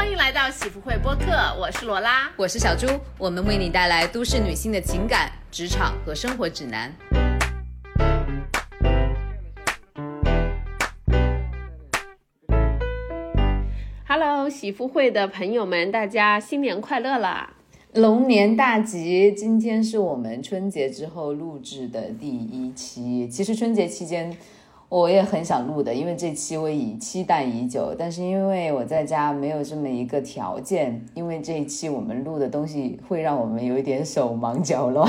欢迎来到喜福会播客，我是罗拉，我是小朱，我们为你带来都市女性的情感、职场和生活指南。Hello，喜福会的朋友们，大家新年快乐啦！龙年大吉！今天是我们春节之后录制的第一期。其实春节期间。我也很想录的，因为这期我已期待已久，但是因为我在家没有这么一个条件，因为这一期我们录的东西会让我们有一点手忙脚乱。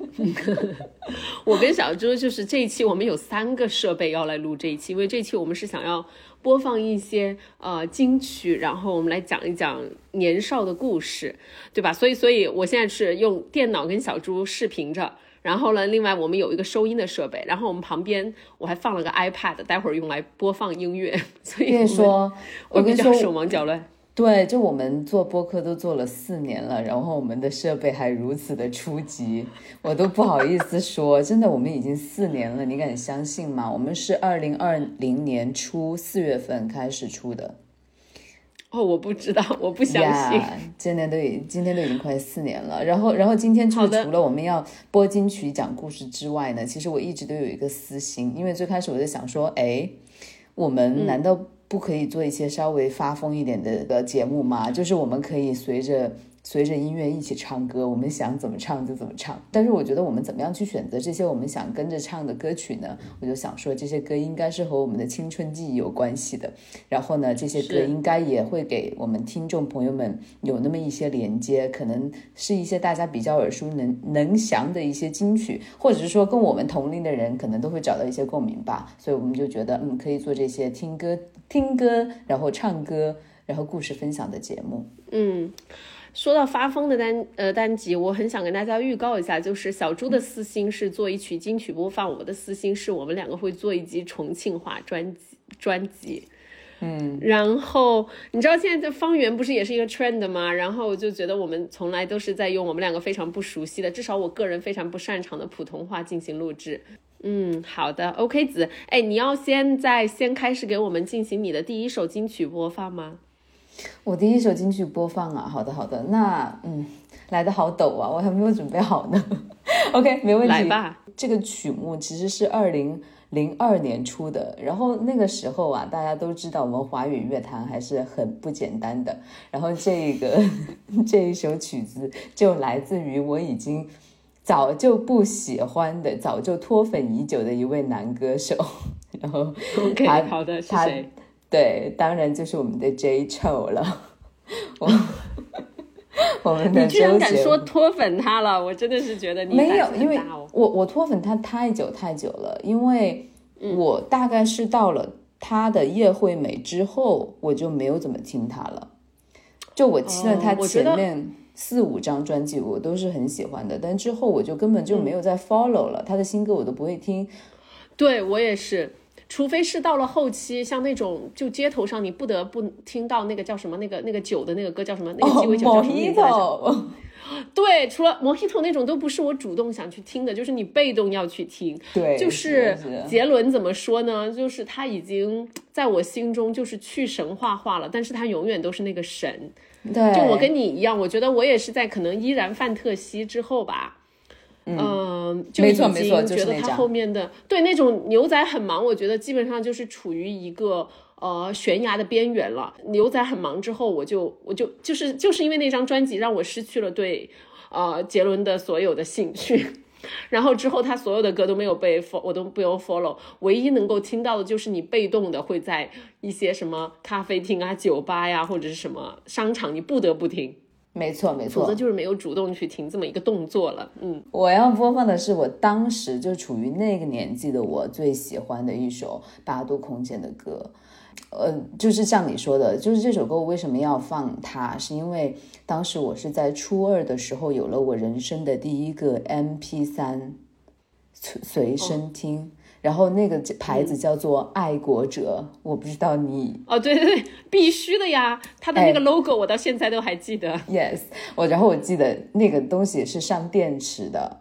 我跟小朱就是这一期我们有三个设备要来录这一期，因为这期我们是想要播放一些呃金曲，然后我们来讲一讲年少的故事，对吧？所以，所以我现在是用电脑跟小朱视频着。然后呢，另外我们有一个收音的设备，然后我们旁边我还放了个 iPad，待会儿用来播放音乐。所以说，我比较手忙脚乱。对，就我们做播客都做了四年了，然后我们的设备还如此的初级，我都不好意思说。真的，我们已经四年了，你敢相信吗？我们是二零二零年初四月份开始出的。哦，我不知道，我不相信。今年都已今天都已经快四年了。然后，然后今天除除了我们要播金曲讲故事之外呢，其实我一直都有一个私心，因为最开始我就想说，哎，我们难道不可以做一些稍微发疯一点的的节目吗？就是我们可以随着。随着音乐一起唱歌，我们想怎么唱就怎么唱。但是我觉得我们怎么样去选择这些我们想跟着唱的歌曲呢？我就想说，这些歌应该是和我们的青春记忆有关系的。然后呢，这些歌应该也会给我们听众朋友们有那么一些连接，可能是一些大家比较耳熟能能详的一些金曲，或者是说跟我们同龄的人可能都会找到一些共鸣吧。所以我们就觉得，嗯，可以做这些听歌、听歌，然后唱歌，然后故事分享的节目。嗯。说到发疯的单呃单集，我很想跟大家预告一下，就是小猪的私心是做一曲金曲播放，我的私心是我们两个会做一集重庆话专辑专辑，嗯，然后你知道现在这方圆不是也是一个 trend 吗？然后我就觉得我们从来都是在用我们两个非常不熟悉的，至少我个人非常不擅长的普通话进行录制。嗯，好的，OK 子，哎，你要先在先开始给我们进行你的第一首金曲播放吗？我第一首金曲播放啊，好的好的，那嗯，来的好陡啊，我还没有准备好呢。OK，没问题，来吧。这个曲目其实是二零零二年出的，然后那个时候啊，大家都知道我们华语乐坛还是很不简单的。然后这个 这一首曲子就来自于我已经早就不喜欢的、早就脱粉已久的一位男歌手。然后 OK，好的，是谁？对，当然就是我们的 J Chou 了。我 我们的你居然敢说脱粉他了，我真的是觉得你没有，因为我我脱粉他太久太久了，因为我大概是到了他的叶惠美之后，我就没有怎么听他了。就我听了他前面四五张专辑，我都是很喜欢的，但之后我就根本就没有再 follow 了，他的新歌我都不会听。对我也是。除非是到了后期，像那种就街头上你不得不听到那个叫什么那个那个酒的那个歌叫什么那个鸡尾酒叫什么名字？对，除了 Mojito 那种都不是我主动想去听的，就是你被动要去听。对，就是杰伦怎么说呢？就是他已经在我心中就是去神话化了，但是他永远都是那个神。对，就我跟你一样，我觉得我也是在可能依然范特西之后吧。嗯，就已经觉得他后面的对那种牛仔很忙，我觉得基本上就是处于一个呃悬崖的边缘了。牛仔很忙之后，我就我就就是就是因为那张专辑让我失去了对呃杰伦的所有的兴趣，然后之后他所有的歌都没有被 follow，我都不用 follow，唯一能够听到的就是你被动的会在一些什么咖啡厅啊、酒吧呀或者是什么商场，你不得不听。没错，没错，否则就是没有主动去停这么一个动作了。嗯，我要播放的是我当时就处于那个年纪的我最喜欢的一首八度空间的歌。呃，就是像你说的，就是这首歌我为什么要放它，是因为当时我是在初二的时候有了我人生的第一个 MP 三随身听。然后那个牌子叫做爱国者，我不知道你哦，对对对，必须的呀，它的那个 logo 我到现在都还记得。Yes，我然后我记得那个东西是上电池的，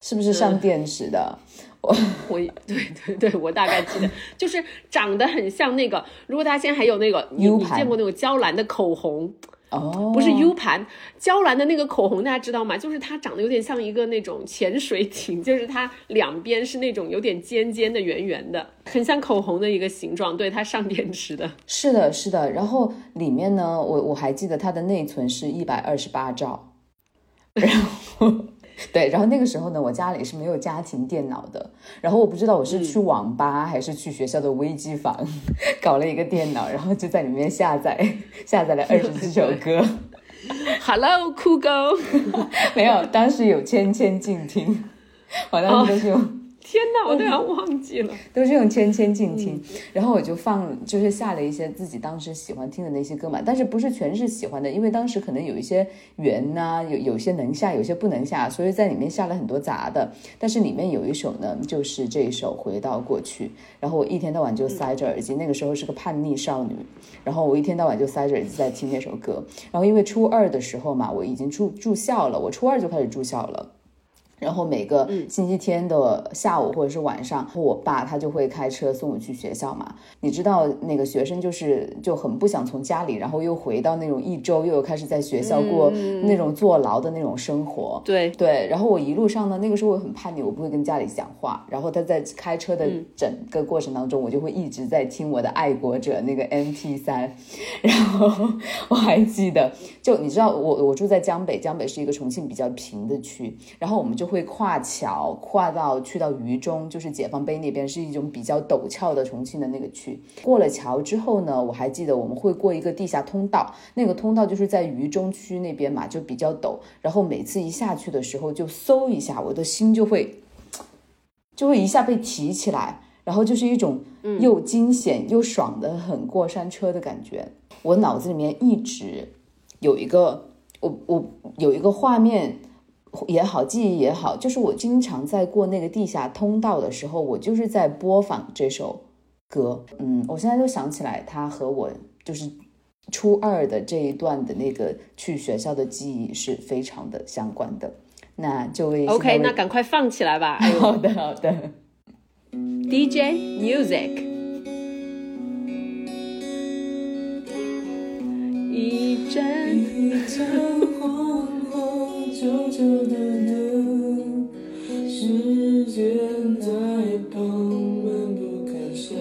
是不是上电池的？我 我对对对，我大概记得，就是长得很像那个。如果大家现在还有那个，你你见过那种娇兰的口红？哦，不是 U 盘，娇兰的那个口红，大家知道吗？就是它长得有点像一个那种潜水艇，就是它两边是那种有点尖尖的、圆圆的，很像口红的一个形状。对，它上电池的。是的，是的。然后里面呢，我我还记得它的内存是一百二十八兆，然后。对，然后那个时候呢，我家里是没有家庭电脑的，然后我不知道我是去网吧还是去学校的微机房搞了一个电脑，然后就在里面下载下载了二十几首歌。Hello，酷狗，没有，当时有千千静听，我当时都是用。天哪，我都要忘记了，都是用千千静听，然后我就放，就是下了一些自己当时喜欢听的那些歌嘛，但是不是全是喜欢的，因为当时可能有一些圆呐，有有些能下，有些不能下，所以在里面下了很多杂的。但是里面有一首呢，就是这一首《回到过去》，然后我一天到晚就塞着耳机，那个时候是个叛逆少女，然后我一天到晚就塞着耳机在听那首歌。然后因为初二的时候嘛，我已经住住校了，我初二就开始住校了。然后每个星期天的下午或者是晚上，我爸他就会开车送我去学校嘛。你知道那个学生就是就很不想从家里，然后又回到那种一周又开始在学校过那种坐牢的那种生活。对对。然后我一路上呢，那个时候我很叛逆，我不会跟家里讲话。然后他在开车的整个过程当中，我就会一直在听我的爱国者那个 M P 三。然后我还记得，就你知道我我住在江北，江北是一个重庆比较平的区，然后我们就。会跨桥跨到去到渝中，就是解放碑那边，是一种比较陡峭的重庆的那个区。过了桥之后呢，我还记得我们会过一个地下通道，那个通道就是在渝中区那边嘛，就比较陡。然后每次一下去的时候，就嗖一下，我的心就会就会一下被提起来，然后就是一种又惊险又爽的很过山车的感觉。我脑子里面一直有一个我我有一个画面。也好，记忆也好，就是我经常在过那个地下通道的时候，我就是在播放这首歌。嗯，我现在就想起来，它和我就是初二的这一段的那个去学校的记忆是非常的相关的。那就为 OK，那赶快放起来吧。好的，好的。DJ Music，一阵。久久的等，时间在旁漫不感伤。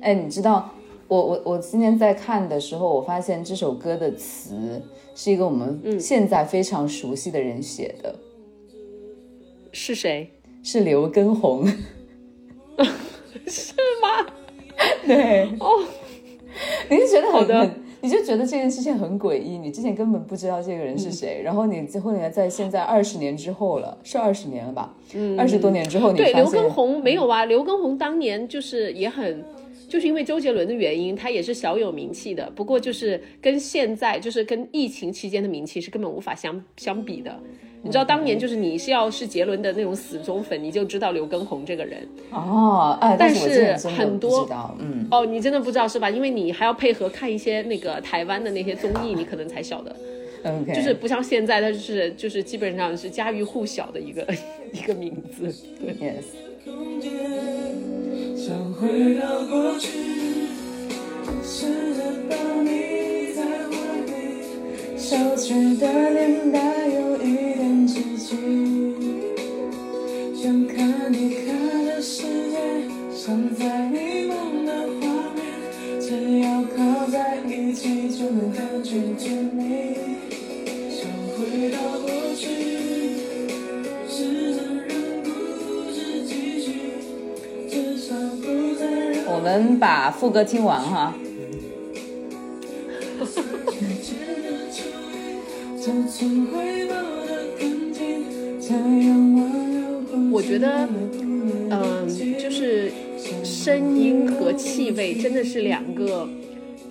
哎，你知道，我我我今天在看的时候，我发现这首歌的词是一个我们现在非常熟悉的人写的，是谁？是刘畊宏，是吗？对，哦，你是觉得好的。你就觉得这件事情很诡异，你之前根本不知道这个人是谁，然后你最后你在现在二十年之后了，是二十年了吧？嗯，二十多年之后，你对刘畊宏没有啊？刘畊宏当年就是也很，就是因为周杰伦的原因，他也是小有名气的。不过就是跟现在就是跟疫情期间的名气是根本无法相相比的。你知道当年就是你是要是杰伦的那种死忠粉，你就知道刘畊宏这个人哦。哎，但是很多嗯哦，你真的不知道是吧？因为你还要配合看一些那个台湾的那些综艺，你可能才晓得。OK，就是不像现在，他就是就是基本上是家喻户晓的一个一个名字。Yes。小曲的脸带有一点窒息，想看你看的世界，想在你梦的画面，只要靠在一起就能感觉甜蜜。想回到过去，试着让故事继续，至少不再让我们把副歌听完哈。我觉得，嗯，就是声音和气味真的是两个，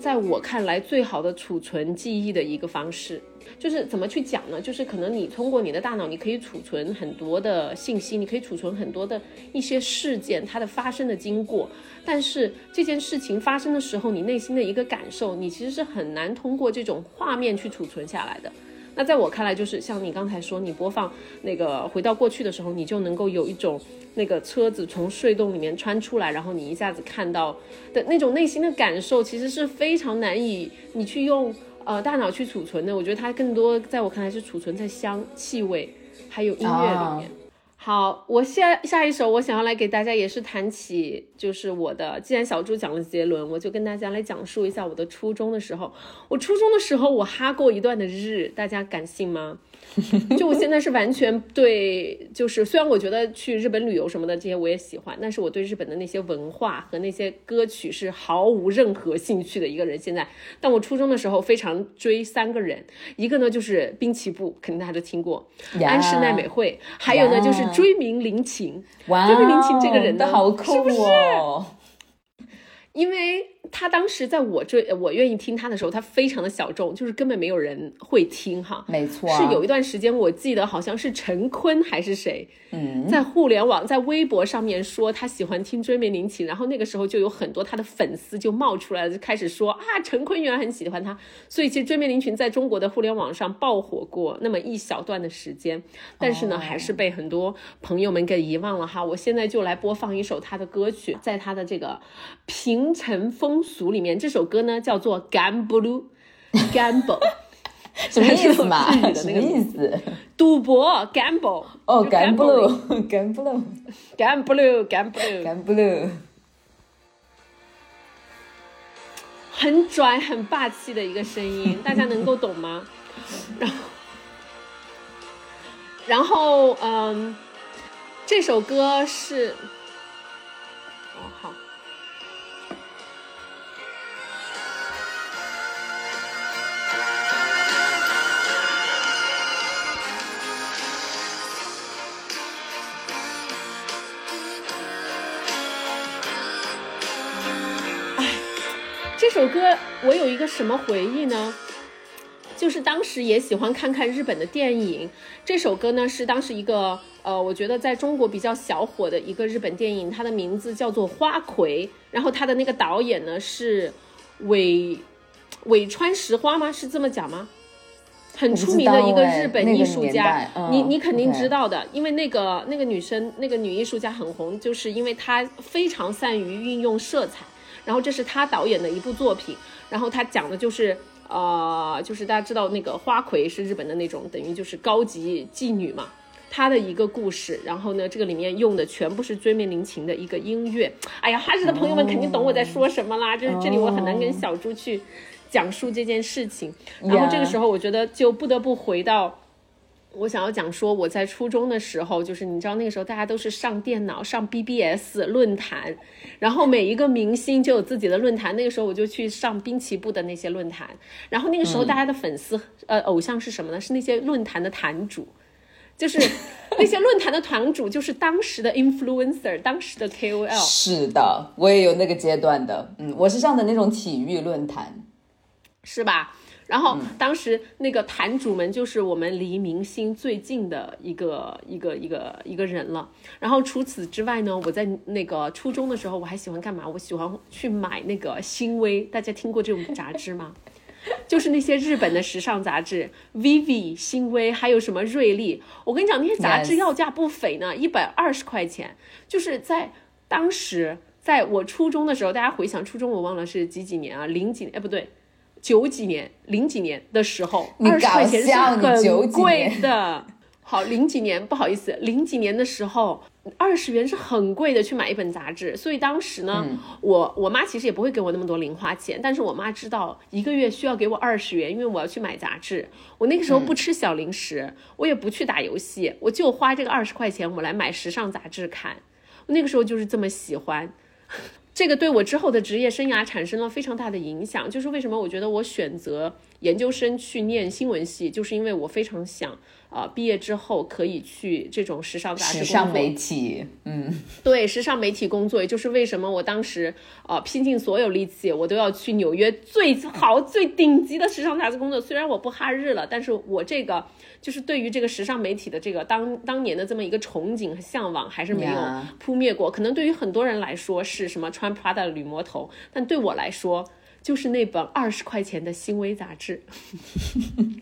在我看来最好的储存记忆的一个方式。就是怎么去讲呢？就是可能你通过你的大脑，你可以储存很多的信息，你可以储存很多的一些事件它的发生的经过。但是这件事情发生的时候，你内心的一个感受，你其实是很难通过这种画面去储存下来的。那在我看来，就是像你刚才说，你播放那个回到过去的时候，你就能够有一种那个车子从隧洞里面穿出来，然后你一下子看到的那种内心的感受，其实是非常难以你去用呃大脑去储存的。我觉得它更多在我看来是储存在香气味还有音乐里面。好，我下下一首，我想要来给大家也是谈起，就是我的。既然小猪讲了杰伦，我就跟大家来讲述一下我的初中的时候。我初中的时候，我哈过一段的日，大家敢信吗？就我现在是完全对，就是虽然我觉得去日本旅游什么的这些我也喜欢，但是我对日本的那些文化和那些歌曲是毫无任何兴趣的一个人。现在，但我初中的时候非常追三个人，一个呢就是滨崎步，肯定大家都听过，安室奈美惠，还有呢就是追名林檎。追名林檎这个人呢，是不是？因为。他当时在我这我愿意听他的时候，他非常的小众，就是根本没有人会听哈。没错，是有一段时间，我记得好像是陈坤还是谁，嗯，在互联网在微博上面说他喜欢听追名林檎，然后那个时候就有很多他的粉丝就冒出来了，就开始说啊，陈坤原来很喜欢他。所以其实追名林檎在中国的互联网上爆火过那么一小段的时间，但是呢，还是被很多朋友们给遗忘了哈。我现在就来播放一首他的歌曲，在他的这个平城风。俗里面这首歌呢叫做 Gamble，Gamble，什么意思嘛？什么意思？赌博，Gamble。哦，Gamble，Gamble，Gamble，Gamble，很拽、很霸气的一个声音，大家能够懂吗？然后，然后，嗯，这首歌是。首歌我有一个什么回忆呢？就是当时也喜欢看看日本的电影。这首歌呢是当时一个呃，我觉得在中国比较小火的一个日本电影，它的名字叫做《花魁》。然后它的那个导演呢是尾尾川石花吗？是这么讲吗？很出名的一个日本艺术家，你你肯定知道的，因为那个那个女生那个女艺术家很红，就是因为她非常善于运用色彩。然后这是他导演的一部作品，然后他讲的就是，呃，就是大家知道那个花魁是日本的那种，等于就是高级妓女嘛，她的一个故事。然后呢，这个里面用的全部是追命林琴的一个音乐。哎呀，哈日的朋友们肯定懂我在说什么啦，就是这里我很难跟小猪去讲述这件事情。然后这个时候，我觉得就不得不回到。我想要讲说，我在初中的时候，就是你知道那个时候大家都是上电脑上 BBS 论坛，然后每一个明星就有自己的论坛。那个时候我就去上滨崎步的那些论坛，然后那个时候大家的粉丝呃偶像是什么呢？是那些论坛的坛主，就是那些论坛的团主，就是当时的 influencer，当时的 KOL。是的，我也有那个阶段的，嗯，我是上的那种体育论坛，是吧？然后当时那个坛主们就是我们离明星最近的一个一个一个一个人了。然后除此之外呢，我在那个初中的时候，我还喜欢干嘛？我喜欢去买那个新微，大家听过这种杂志吗？就是那些日本的时尚杂志，Vivi、新微，还有什么瑞丽。我跟你讲，那些杂志要价不菲呢，一百二十块钱。就是在当时，在我初中的时候，大家回想初中，我忘了是几几年啊？零几？哎，不对。九几年、零几年的时候，二十块钱是很贵的。好，零几年不好意思，零几年的时候，二十元是很贵的，去买一本杂志。所以当时呢，我我妈其实也不会给我那么多零花钱，但是我妈知道一个月需要给我二十元，因为我要去买杂志。我那个时候不吃小零食，我也不去打游戏，我就花这个二十块钱，我来买时尚杂志看。那个时候就是这么喜欢。这个对我之后的职业生涯产生了非常大的影响，就是为什么我觉得我选择研究生去念新闻系，就是因为我非常想。啊，毕业之后可以去这种时尚杂志、时尚媒体，嗯，对，时尚媒体工作，也就是为什么我当时啊拼尽所有力气，我都要去纽约最好、最顶级的时尚杂志工作。虽然我不哈日了，但是我这个就是对于这个时尚媒体的这个当当年的这么一个憧憬和向往，还是没有扑灭过。可能对于很多人来说是什么穿 Prada 的女魔头，但对我来说。就是那本二十块钱的新微杂志。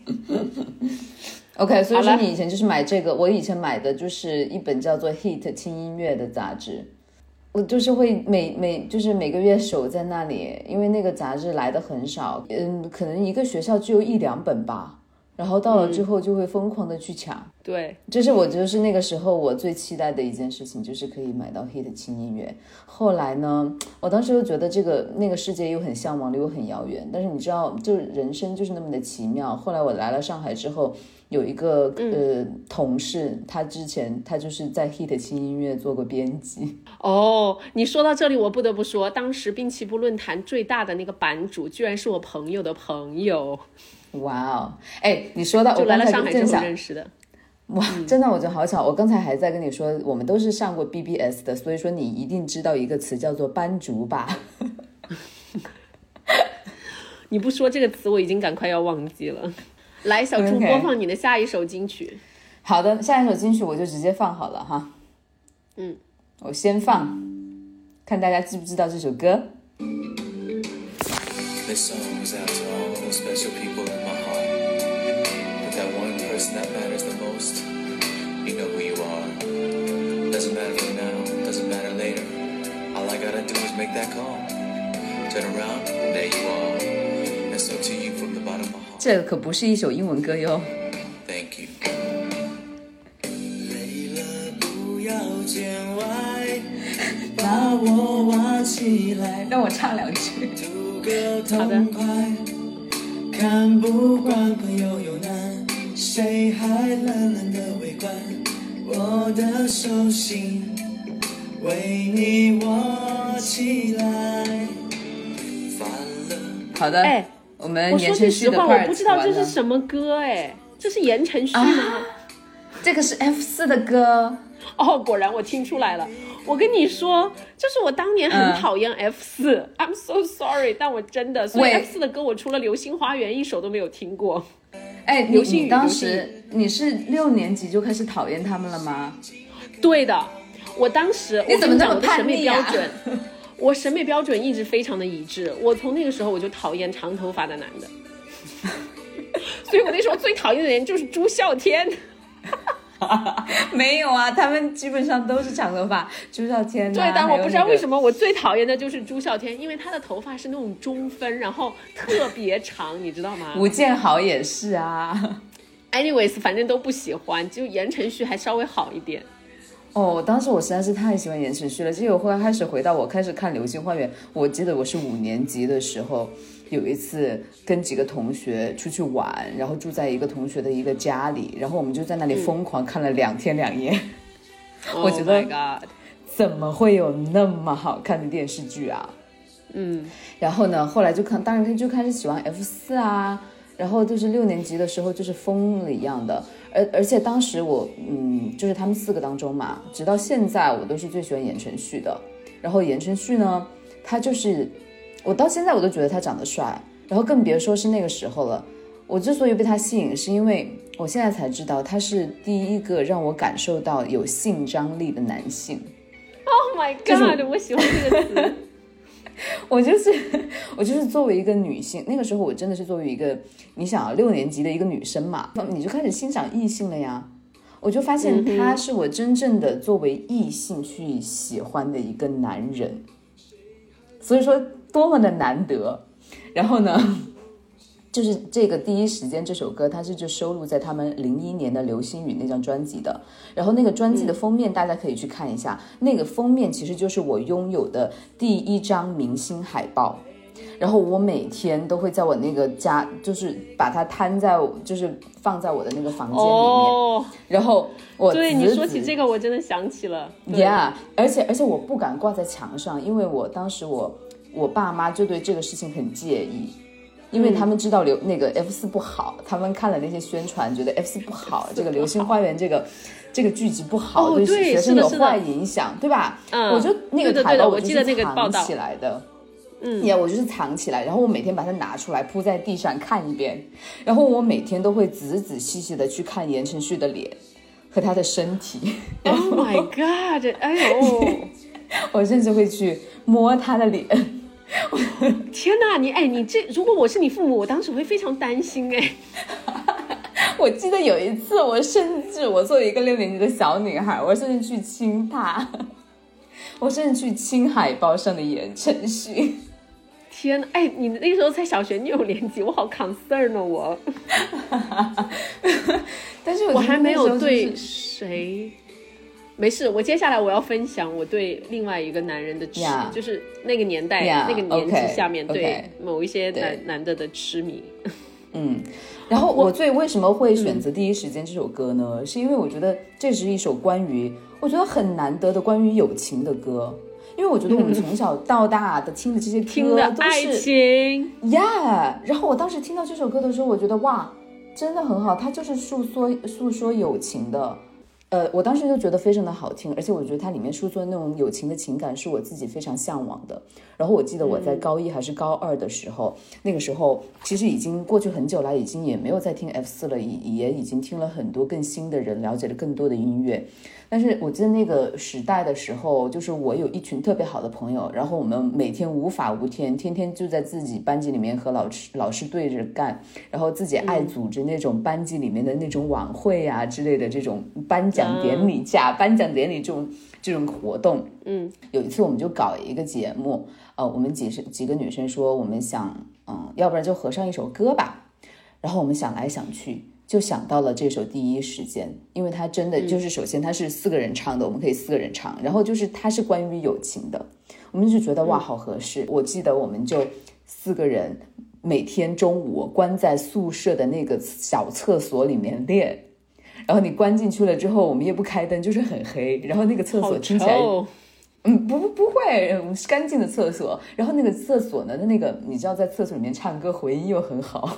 OK，所以说你以前就是买这个，我以前买的就是一本叫做《Hit》轻音乐的杂志，我就是会每每就是每个月守在那里，因为那个杂志来的很少，嗯，可能一个学校只有一两本吧。然后到了之后就会疯狂的去抢，对，这是我觉得是那个时候我最期待的一件事情，就是可以买到 hit 轻音乐。后来呢，我当时又觉得这个那个世界又很向往，离我很遥远。但是你知道，就人生就是那么的奇妙。后来我来了上海之后，有一个呃同事，他之前他就是在 hit 轻音乐做过编辑。哦，你说到这里，我不得不说，当时滨崎步论坛最大的那个版主，居然是我朋友的朋友。哇哦，哎，你说到我来了上海之后认识的，哇，真的我觉得好巧。我刚才还在跟你说，我们都是上过 BBS 的，所以说你一定知道一个词叫做班主吧？你不说这个词，我已经赶快要忘记了。来，小猪播放你的下一首金曲。好的，下一首金曲我就直接放好了哈。嗯，我先放，看大家知不知道这首歌。这可不是一首英文歌哟。Thank you. 累了不要见外，把我挖起来。让我唱两句。个痛快，看不惯朋友有难，谁还冷冷的围观？我的手心为你握起来。好的，哎，我们我说句实话，我不知道这是什么歌，哎，这是言承旭吗？这个是 F 四的歌。哦，果然我听出来了。我跟你说，就是我当年很讨厌 F 四，I'm so sorry，但我真的，所以 F 四的歌我除了《流星花园》一首都没有听过。哎，流星当时你是六年级就开始讨厌他们了吗？对的，我当时你怎么那么审美标准？我审美标准一直非常的一致，我从那个时候我就讨厌长头发的男的，所以我那时候最讨厌的人就是朱孝天。没有啊，他们基本上都是长头发。朱孝天对，但我不知道为什么我最讨厌的就是朱孝天，因为他的头发是那种中分，然后特别长，你知道吗？吴建豪也是啊。Anyways，反正都不喜欢，就言承旭还稍微好一点。哦，当时我实在是太喜欢言承旭了。结果后来开始回到我开始看《流星花园》，我记得我是五年级的时候。有一次跟几个同学出去玩，然后住在一个同学的一个家里，然后我们就在那里疯狂看了两天两夜。我觉得，怎么会有那么好看的电视剧啊？嗯，然后呢，后来就看，当然他就开始喜欢 F 四啊，然后就是六年级的时候就是疯了一样的，而而且当时我，嗯，就是他们四个当中嘛，直到现在我都是最喜欢言承旭的。然后言承旭呢，他就是。我到现在我都觉得他长得帅，然后更别说是那个时候了。我之所以被他吸引，是因为我现在才知道他是第一个让我感受到有性张力的男性。Oh my god！我喜欢这个词。我就是我就是作为一个女性，那个时候我真的是作为一个你想啊六年级的一个女生嘛，那你就开始欣赏异性了呀。我就发现他是我真正的作为异性去喜欢的一个男人，所以说。多么的难得，然后呢，就是这个第一时间这首歌，它是就收录在他们零一年的《流星雨》那张专辑的。然后那个专辑的封面，大家可以去看一下，那个封面其实就是我拥有的第一张明星海报。然后我每天都会在我那个家，就是把它摊在，就是放在我的那个房间里面。哦然后我对你说起这个，我真的想起了，Yeah，而且而且我不敢挂在墙上，因为我当时我。我爸妈就对这个事情很介意，因为他们知道流那个 F 四不好，他们看了那些宣传，觉得 F 四不好，这个《流星花园》这个这个剧集不好，对学生有坏影响，对吧？嗯，我就那个海报，我就是藏起来的，嗯，也我就是藏起来，然后我每天把它拿出来铺在地上看一遍，然后我每天都会仔仔细细的去看言承旭的脸和他的身体。Oh my god！哎呦，我甚至会去摸他的脸。天哪，你哎，你这如果我是你父母，我当时会非常担心哎。我记得有一次，我甚至我作为一个六年级的小女孩，我甚至去亲他，我甚至去亲海报上的言承旭。天呐，哎，你那时候才小学六年级，我好 concern 呢，我。但是我还没有对谁。没事，我接下来我要分享我对另外一个男人的痴，就是那个年代那个年纪下面对某一些男男的的痴迷。嗯，然后我最为什么会选择第一时间这首歌呢？是因为我觉得这是一首关于我觉得很难得的关于友情的歌，因为我觉得我们从小到大的听的这些歌都是呀。然后我当时听到这首歌的时候，我觉得哇，真的很好，它就是诉说诉说友情的。呃，我当时就觉得非常的好听，而且我觉得它里面诉说的那种友情的情感是我自己非常向往的。然后我记得我在高一还是高二的时候，那个时候其实已经过去很久了，已经也没有再听 F 四了，也也已经听了很多更新的人，了解了更多的音乐。但是我记得那个时代的时候，就是我有一群特别好的朋友，然后我们每天无法无天，天天就在自己班级里面和老师老师对着干，然后自己爱组织那种班级里面的那种晚会啊之类的这种颁奖典礼、假颁奖典礼这种这种活动。嗯，有一次我们就搞一个节目，呃，我们几十几个女生说，我们想，嗯，要不然就合唱一首歌吧，然后我们想来想去。就想到了这首《第一时间》，因为它真的就是首先它是四个人唱的，我们可以四个人唱，然后就是它是关于友情的，我们就觉得哇好合适。我记得我们就四个人每天中午关在宿舍的那个小厕所里面练，然后你关进去了之后，我们也不开灯，就是很黑，然后那个厕所听起来，嗯不不不会干净的厕所，然后那个厕所呢，那个你知道在厕所里面唱歌回音又很好。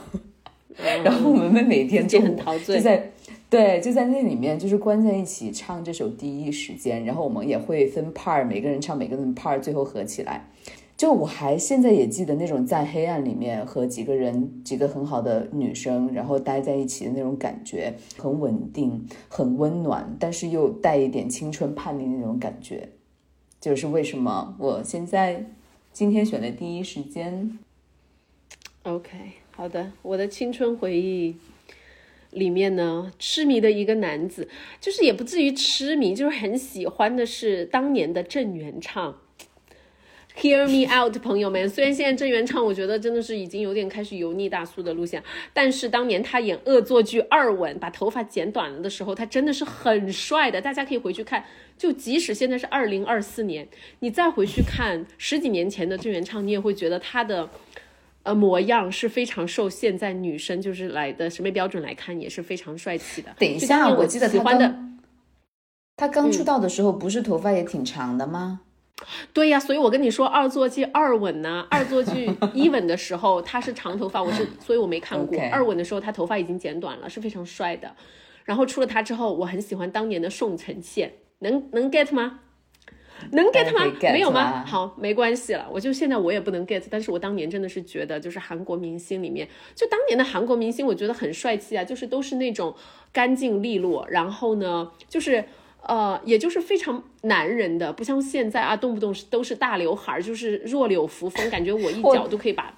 然后我们每每天就就在，对，就在那里面，就是关在一起唱这首《第一时间》，然后我们也会分 part，每个人唱每个人 part，最后合起来。就我还现在也记得那种在黑暗里面和几个人、几个很好的女生，然后待在一起的那种感觉，很稳定、很温暖，但是又带一点青春叛逆那种感觉。就是为什么我现在今天选的《第一时间》，OK。好的，我的青春回忆里面呢，痴迷的一个男子，就是也不至于痴迷，就是很喜欢的是当年的郑元畅。Hear me out，朋友们，虽然现在郑元畅我觉得真的是已经有点开始油腻大叔的路线，但是当年他演恶作剧二吻，把头发剪短了的时候，他真的是很帅的。大家可以回去看，就即使现在是二零二四年，你再回去看十几年前的郑元畅，你也会觉得他的。呃，模样是非常受现在女生就是来的审美标准来看，也是非常帅气的。等一下，我记得他刚他刚出道的时候，不是头发也挺长的吗？对呀，所以我跟你说，二作剧二吻呢，二作剧一吻的时候他是长头发，我是 所以我没看过。二吻的时候他头发已经剪短了，是非常帅的。然后出了他之后，我很喜欢当年的宋承宪，能能 get 吗？能 get 吗？没有吗？好，没关系了。我就现在我也不能 get，但是我当年真的是觉得，就是韩国明星里面，就当年的韩国明星，我觉得很帅气啊，就是都是那种干净利落，然后呢，就是呃，也就是非常男人的，不像现在啊，动不动是都是大刘海，就是弱柳扶风，感觉我一脚都可以把。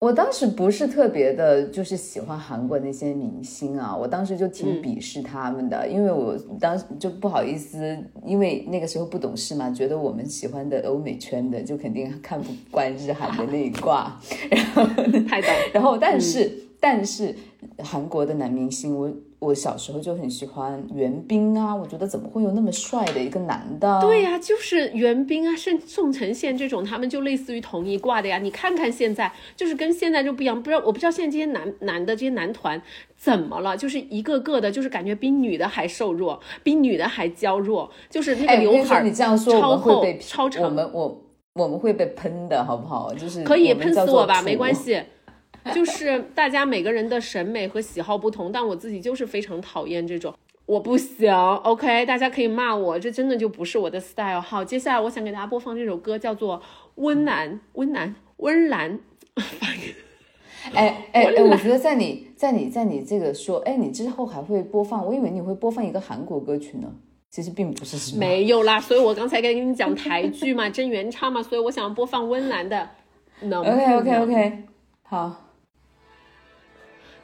我当时不是特别的，就是喜欢韩国那些明星啊，我当时就挺鄙视他们的，因为我当时就不好意思，因为那个时候不懂事嘛，觉得我们喜欢的欧美圈的就肯定看不惯日韩的那一挂，然后太懂，然后但是但是韩国的男明星我。我小时候就很喜欢袁彬啊，我觉得怎么会有那么帅的一个男的？对呀，就是袁彬啊，甚宋承宪这种，他们就类似于同一挂的呀。你看看现在，就是跟现在就不一样。不知道我不知道现在这些男男的这些男团怎么了，就是一个个的，就是感觉比女的还瘦弱，比女的还娇弱，就是那个刘海你这样说超厚超长。我们我我们会被喷的好不好？就是可以喷死我吧，没关系。就是大家每个人的审美和喜好不同，但我自己就是非常讨厌这种，我不行。OK，大家可以骂我，这真的就不是我的 style。好，接下来我想给大家播放这首歌，叫做《温岚温岚温 岚》。哎哎哎，我觉得在你在你在你这个说，哎，你之后还会播放？我以为你会播放一个韩国歌曲呢，其实并不是是没有啦。所以我刚才跟你讲台剧嘛，真原唱嘛，所以我想播放温岚的。能 OK OK OK，好。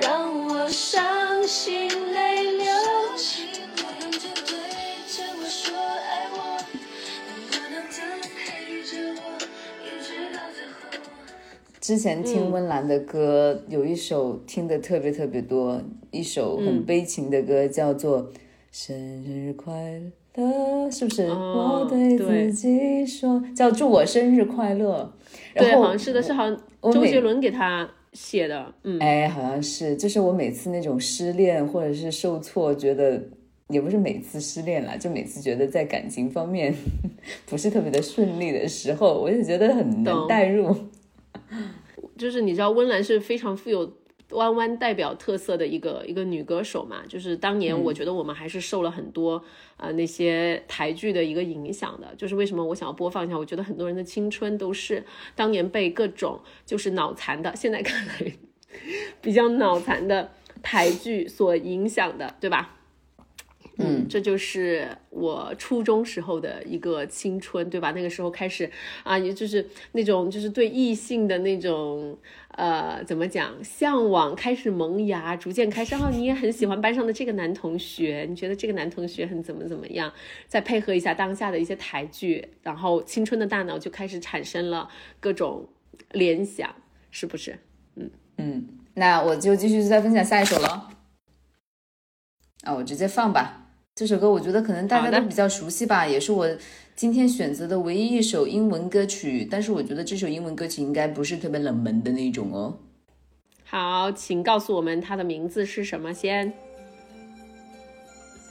让我伤心泪流。之前听温岚的歌，有一首听的特别特别多，一首很悲情的歌，叫做《生日快乐》，是不是？我对自己说，叫祝我生日快乐。对，好像是的，是好像周杰伦给他写的。嗯，哎，好像是，就是我每次那种失恋或者是受挫，觉得也不是每次失恋啦，就每次觉得在感情方面 不是特别的顺利的时候，我就觉得很能代入。就是你知道，温岚是非常富有。弯弯代表特色的一个一个女歌手嘛，就是当年我觉得我们还是受了很多啊那些台剧的一个影响的。就是为什么我想要播放一下？我觉得很多人的青春都是当年被各种就是脑残的，现在看来比较脑残的台剧所影响的，对吧？嗯，这就是我初中时候的一个青春，对吧？那个时候开始啊，也就是那种就是对异性的那种呃，怎么讲向往开始萌芽，逐渐开始哦，你也很喜欢班上的这个男同学，你觉得这个男同学很怎么怎么样？再配合一下当下的一些台剧，然后青春的大脑就开始产生了各种联想，是不是？嗯嗯，那我就继续再分享下一首了。啊，我直接放吧。这首歌我觉得可能大家都比较熟悉吧，也是我今天选择的唯一一首英文歌曲。但是我觉得这首英文歌曲应该不是特别冷门的那种哦。好，请告诉我们它的名字是什么先？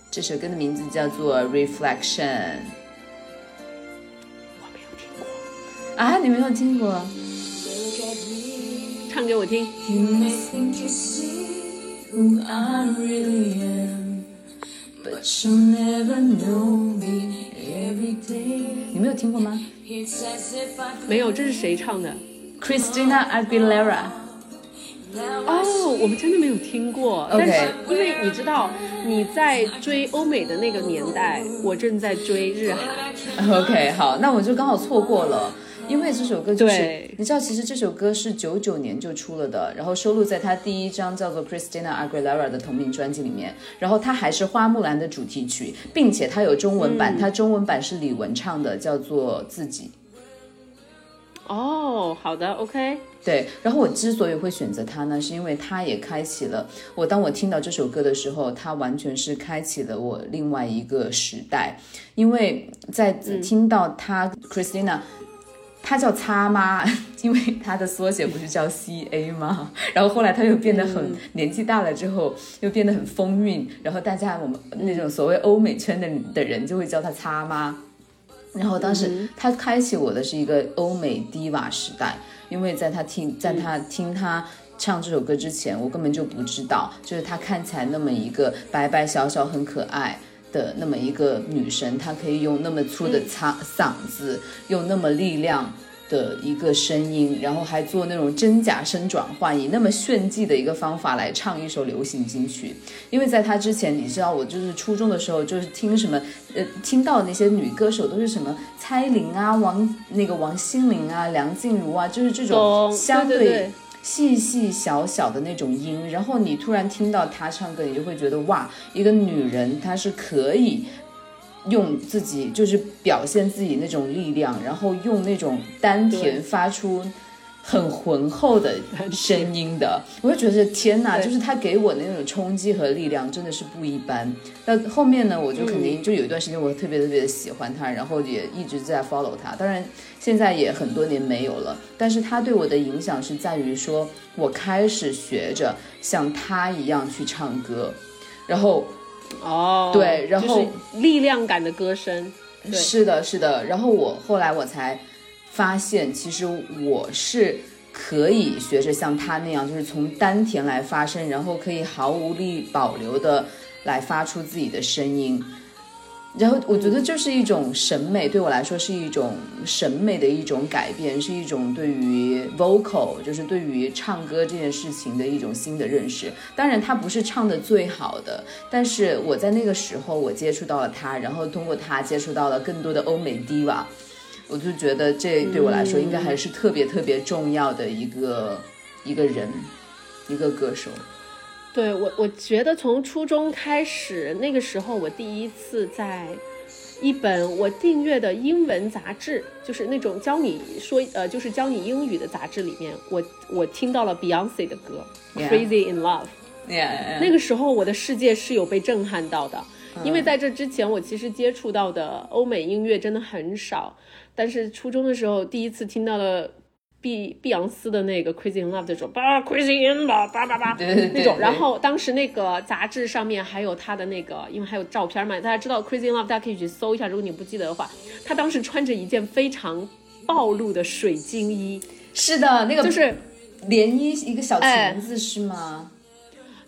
这首歌的名字叫做《Reflection》。我没有听过啊，你没有听过？唱给我听。你没有听过吗？没有，这是谁唱的？Christina Aguilera。哦，我们真的没有听过。但是因为你知道，你在追欧美的那个年代，我正在追日韩。OK，好，那我就刚好错过了。因为这首歌就是，你知道，其实这首歌是九九年就出了的，然后收录在他第一张叫做 Christina Aguilera 的同名专辑里面，然后它还是花木兰的主题曲，并且它有中文版，它中文版是李玟唱的，叫做自己。哦，好的，OK。对，然后我之所以会选择它呢，是因为它也开启了我，当我听到这首歌的时候，它完全是开启了我另外一个时代，因为在听到它 Christina。他叫擦妈，因为他的缩写不是叫 C A 吗？然后后来他又变得很年纪大了之后，又变得很风韵，然后大家我们那种所谓欧美圈的的人就会叫他擦妈。然后当时他开启我的是一个欧美 diva 时代，因为在他听在他听他唱这首歌之前，我根本就不知道，就是他看起来那么一个白白小小很可爱。的那么一个女神，她可以用那么粗的嗓嗓子，用那么力量的一个声音，然后还做那种真假声转换，以那么炫技的一个方法来唱一首流行金曲。因为在她之前，你知道，我就是初中的时候，就是听什么，呃，听到那些女歌手都是什么蔡依林啊、王那个王心凌啊、梁静茹啊，就是这种相对。细细小小的那种音，然后你突然听到她唱歌，你就会觉得哇，一个女人她是可以用自己就是表现自己那种力量，然后用那种丹田发出。很浑厚的声音的，我就觉得天哪，就是他给我的那种冲击和力量真的是不一般。那后面呢，我就肯定就有一段时间我特别特别的喜欢他，然后也一直在 follow 他。当然现在也很多年没有了，但是他对我的影响是在于说我开始学着像他一样去唱歌，然后哦，对，然后力量感的歌声，是的，是的。然后我后来我才。发现其实我是可以学着像他那样，就是从丹田来发声，然后可以毫无力保留的来发出自己的声音。然后我觉得这是一种审美，对我来说是一种审美的一种改变，是一种对于 vocal，就是对于唱歌这件事情的一种新的认识。当然，他不是唱的最好的，但是我在那个时候我接触到了他，然后通过他接触到了更多的欧美 diva，我就觉得这对我来说应该还是特别特别重要的一个一个人，一个歌手。对我，我觉得从初中开始，那个时候我第一次在一本我订阅的英文杂志，就是那种教你说呃，就是教你英语的杂志里面，我我听到了 Beyonce 的歌《Crazy in Love》。那个时候我的世界是有被震撼到的，因为在这之前我其实接触到的欧美音乐真的很少，但是初中的时候第一次听到了。碧碧昂斯的那个 Crazy in Love 这种，叭 Crazy in Love，叭叭叭那种。然后当时那个杂志上面还有他的那个，因为还有照片嘛，大家知道 Crazy in Love，大家可以去搜一下。如果你不记得的话，他当时穿着一件非常暴露的水晶衣。是的，那个就是连衣一个小裙子是吗？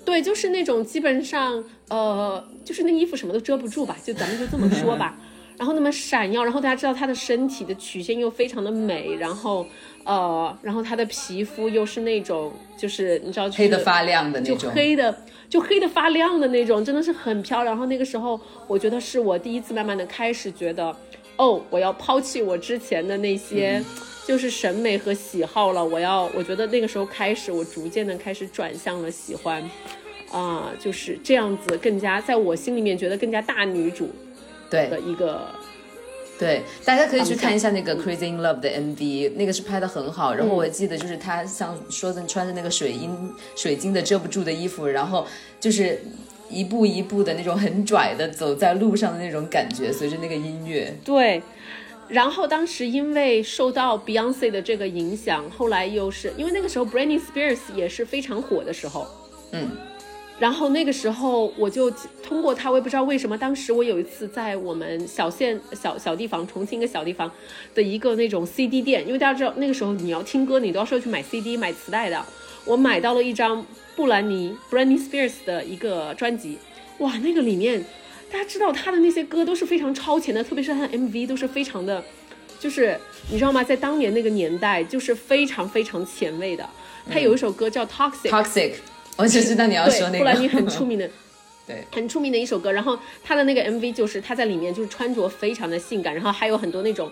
对，就是那种基本上呃，就是那衣服什么都遮不住吧，就咱们就这么说吧。然后那么闪耀，然后大家知道她的身体的曲线又非常的美，然后。呃，然后她的皮肤又是那种，就是你知道，黑的发亮的那种，就黑的，就黑的发亮的那种，真的是很漂亮。然后那个时候，我觉得是我第一次慢慢的开始觉得，哦，我要抛弃我之前的那些，就是审美和喜好了。我要，我觉得那个时候开始，我逐渐的开始转向了喜欢，啊，就是这样子，更加在我心里面觉得更加大女主，对的一个。对，大家可以去看一下那个《Crazy in Love》的 MV，那个是拍的很好。然后我记得就是他像说的穿着那个水晶水晶的遮不住的衣服，然后就是一步一步的那种很拽的走在路上的那种感觉，随着那个音乐。对，然后当时因为受到 Beyonce 的这个影响，后来又是因为那个时候 Britney Spears 也是非常火的时候，嗯。然后那个时候，我就通过他，我也不知道为什么，当时我有一次在我们小县小小地方，重庆一个小地方的一个那种 CD 店，因为大家知道那个时候你要听歌，你都要说去买 CD 买磁带的。我买到了一张布兰妮 （Britney Spears） 的一个专辑，哇，那个里面大家知道他的那些歌都是非常超前的，特别是他的 MV 都是非常的，就是你知道吗？在当年那个年代，就是非常非常前卫的。他有一首歌叫 Toxic。我就知道你要说那个，布兰妮很出名的，对，很出名的一首歌。然后他的那个 MV 就是他在里面就是穿着非常的性感，然后还有很多那种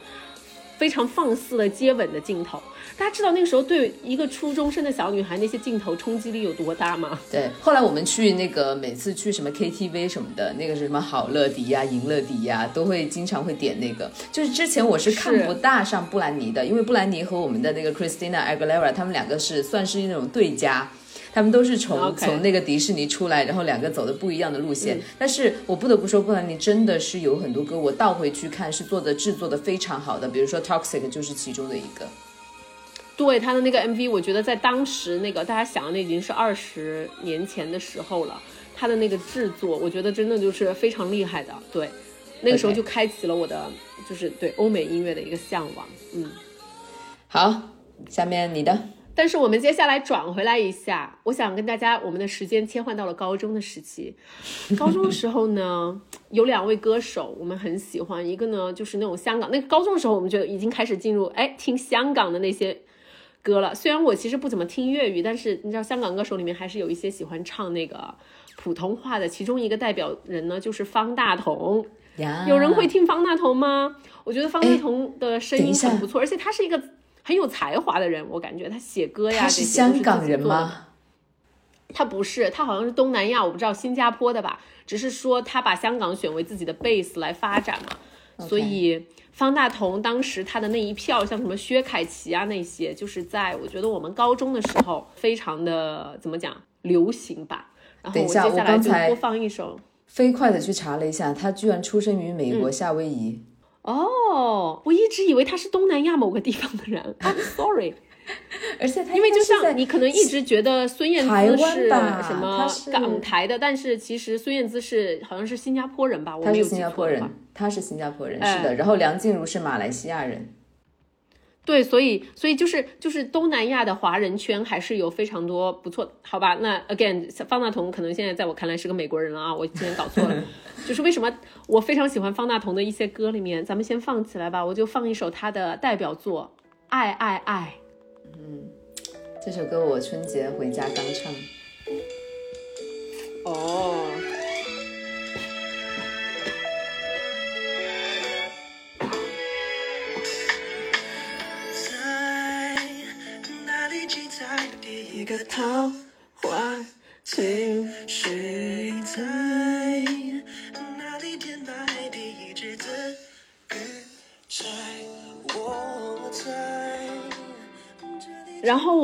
非常放肆的接吻的镜头。大家知道那个时候对一个初中生的小女孩那些镜头冲击力有多大吗？对。后来我们去那个每次去什么 KTV 什么的，那个是什么好乐迪呀、赢乐迪呀，都会经常会点那个。就是之前我是看不大上布兰妮的，因为布兰妮和我们的那个 Christina Aguilera 他们两个是算是那种对家。他们都是从从那个迪士尼出来，然后两个走的不一样的路线。但是我不得不说，布兰妮真的是有很多歌，我倒回去看是做的制作的非常好的。比如说《Toxic》就是其中的一个。对他的那个 MV，我觉得在当时那个大家想的那已经是二十年前的时候了。他的那个制作，我觉得真的就是非常厉害的。对，那个时候就开启了我的就是对欧美音乐的一个向往。嗯，好，下面你的。但是我们接下来转回来一下，我想跟大家，我们的时间切换到了高中的时期。高中的时候呢，有两位歌手我们很喜欢，一个呢就是那种香港。那个高中的时候，我们就已经开始进入哎听香港的那些歌了。虽然我其实不怎么听粤语，但是你知道香港歌手里面还是有一些喜欢唱那个普通话的。其中一个代表人呢就是方大同。有人会听方大同吗？我觉得方大同的声音很不错，而且他是一个。很有才华的人，我感觉他写歌呀，他是香港人吗？他不是，他好像是东南亚，我不知道新加坡的吧。只是说他把香港选为自己的 base 来发展嘛。所以方大同当时他的那一票，像什么薛凯琪啊那些，就是在我觉得我们高中的时候非常的怎么讲流行吧。然后我接下来就播放一首，飞快的去查了一下，他居然出生于美国夏威夷。哦，我一直以为他是东南亚某个地方的人。I'm sorry，而且他因为就像你可能一直觉得孙燕姿是什么港台的，但是其实孙燕姿是好像是新加坡人吧？他是新加坡人，他是新加坡人，是的。然后梁静茹是马来西亚人。对，所以所以就是就是东南亚的华人圈还是有非常多不错，好吧？那 again，方大同可能现在在我看来是个美国人了啊，我今天搞错了。就是为什么我非常喜欢方大同的一些歌里面，咱们先放起来吧，我就放一首他的代表作《爱爱爱》。嗯，这首歌我春节回家刚唱。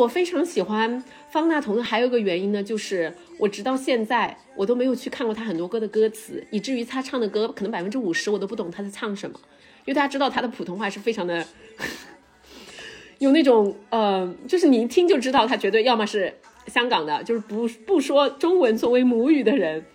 我非常喜欢方大同的，还有一个原因呢，就是我直到现在我都没有去看过他很多歌的歌词，以至于他唱的歌可能百分之五十我都不懂他在唱什么，因为大家知道他的普通话是非常的。有那种呃，就是你一听就知道他绝对要么是香港的，就是不不说中文作为母语的人，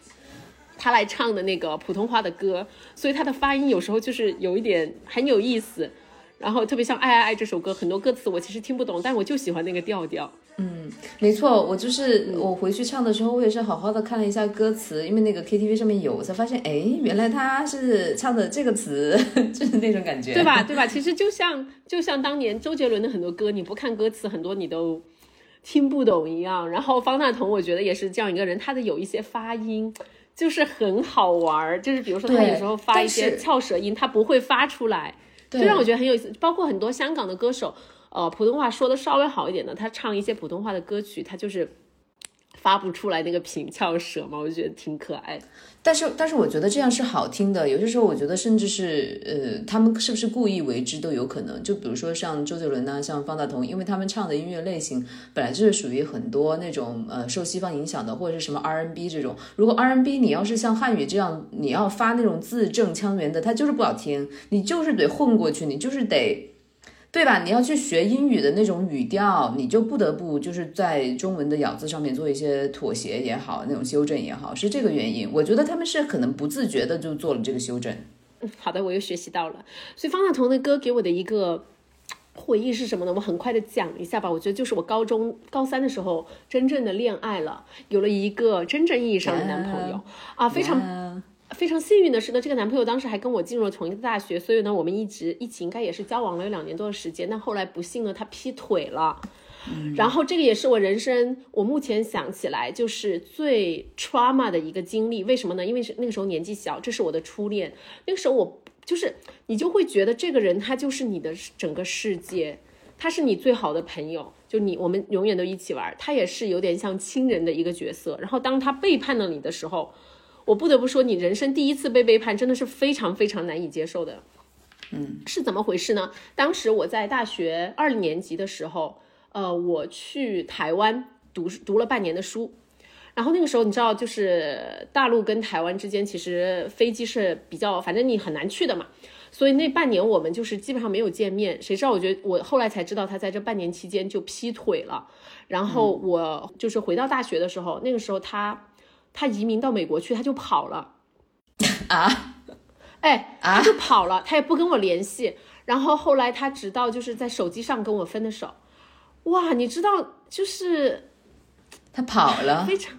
他来唱的那个普通话的歌，所以他的发音有时候就是有一点很有意思。然后特别像《爱爱爱》这首歌，很多歌词我其实听不懂，但我就喜欢那个调调。嗯，没错，我就是我回去唱的时候，我也是好好的看了一下歌词，因为那个 KTV 上面有，我才发现，哎，原来他是唱的这个词，就是那种感觉，对吧？对吧？其实就像就像当年周杰伦的很多歌，你不看歌词，很多你都听不懂一样。然后方大同，我觉得也是这样一个人，他的有一些发音就是很好玩儿，就是比如说他有时候发一些翘舌音，他不会发出来，就让我觉得很有意思。包括很多香港的歌手。呃，普通话说的稍微好一点的，他唱一些普通话的歌曲，他就是发不出来那个平翘舌嘛，我觉得挺可爱。但是，但是我觉得这样是好听的。有些时候，我觉得甚至是呃，他们是不是故意为之都有可能。就比如说像周杰伦呐，像方大同，因为他们唱的音乐类型本来就是属于很多那种呃受西方影响的，或者是什么 R&B 这种。如果 R&B 你要是像汉语这样，你要发那种字正腔圆的，它就是不好听，你就是得混过去，你就是得。对吧？你要去学英语的那种语调，你就不得不就是在中文的咬字上面做一些妥协也好，那种修正也好，是这个原因。我觉得他们是可能不自觉的就做了这个修正。嗯，好的，我又学习到了。所以方大同的歌给我的一个回忆是什么呢？我很快的讲一下吧。我觉得就是我高中高三的时候真正的恋爱了，有了一个真正意义上的男朋友啊，非常。非常幸运的是呢，这个男朋友当时还跟我进入了同一个大学，所以呢，我们一直一起应该也是交往了有两年多的时间。但后来不幸呢，他劈腿了。然后这个也是我人生我目前想起来就是最 trauma 的一个经历。为什么呢？因为是那个时候年纪小，这是我的初恋。那个时候我就是你就会觉得这个人他就是你的整个世界，他是你最好的朋友，就你我们永远都一起玩。他也是有点像亲人的一个角色。然后当他背叛了你的时候。我不得不说，你人生第一次被背叛，真的是非常非常难以接受的。嗯，是怎么回事呢？当时我在大学二年级的时候，呃，我去台湾读读了半年的书，然后那个时候你知道，就是大陆跟台湾之间其实飞机是比较，反正你很难去的嘛。所以那半年我们就是基本上没有见面。谁知道？我觉得我后来才知道，他在这半年期间就劈腿了。然后我就是回到大学的时候，那个时候他。他移民到美国去，他就跑了，啊，哎，他就跑了，他也不跟我联系。然后后来他直到就是在手机上跟我分的手，哇，你知道，就是他跑了，非常，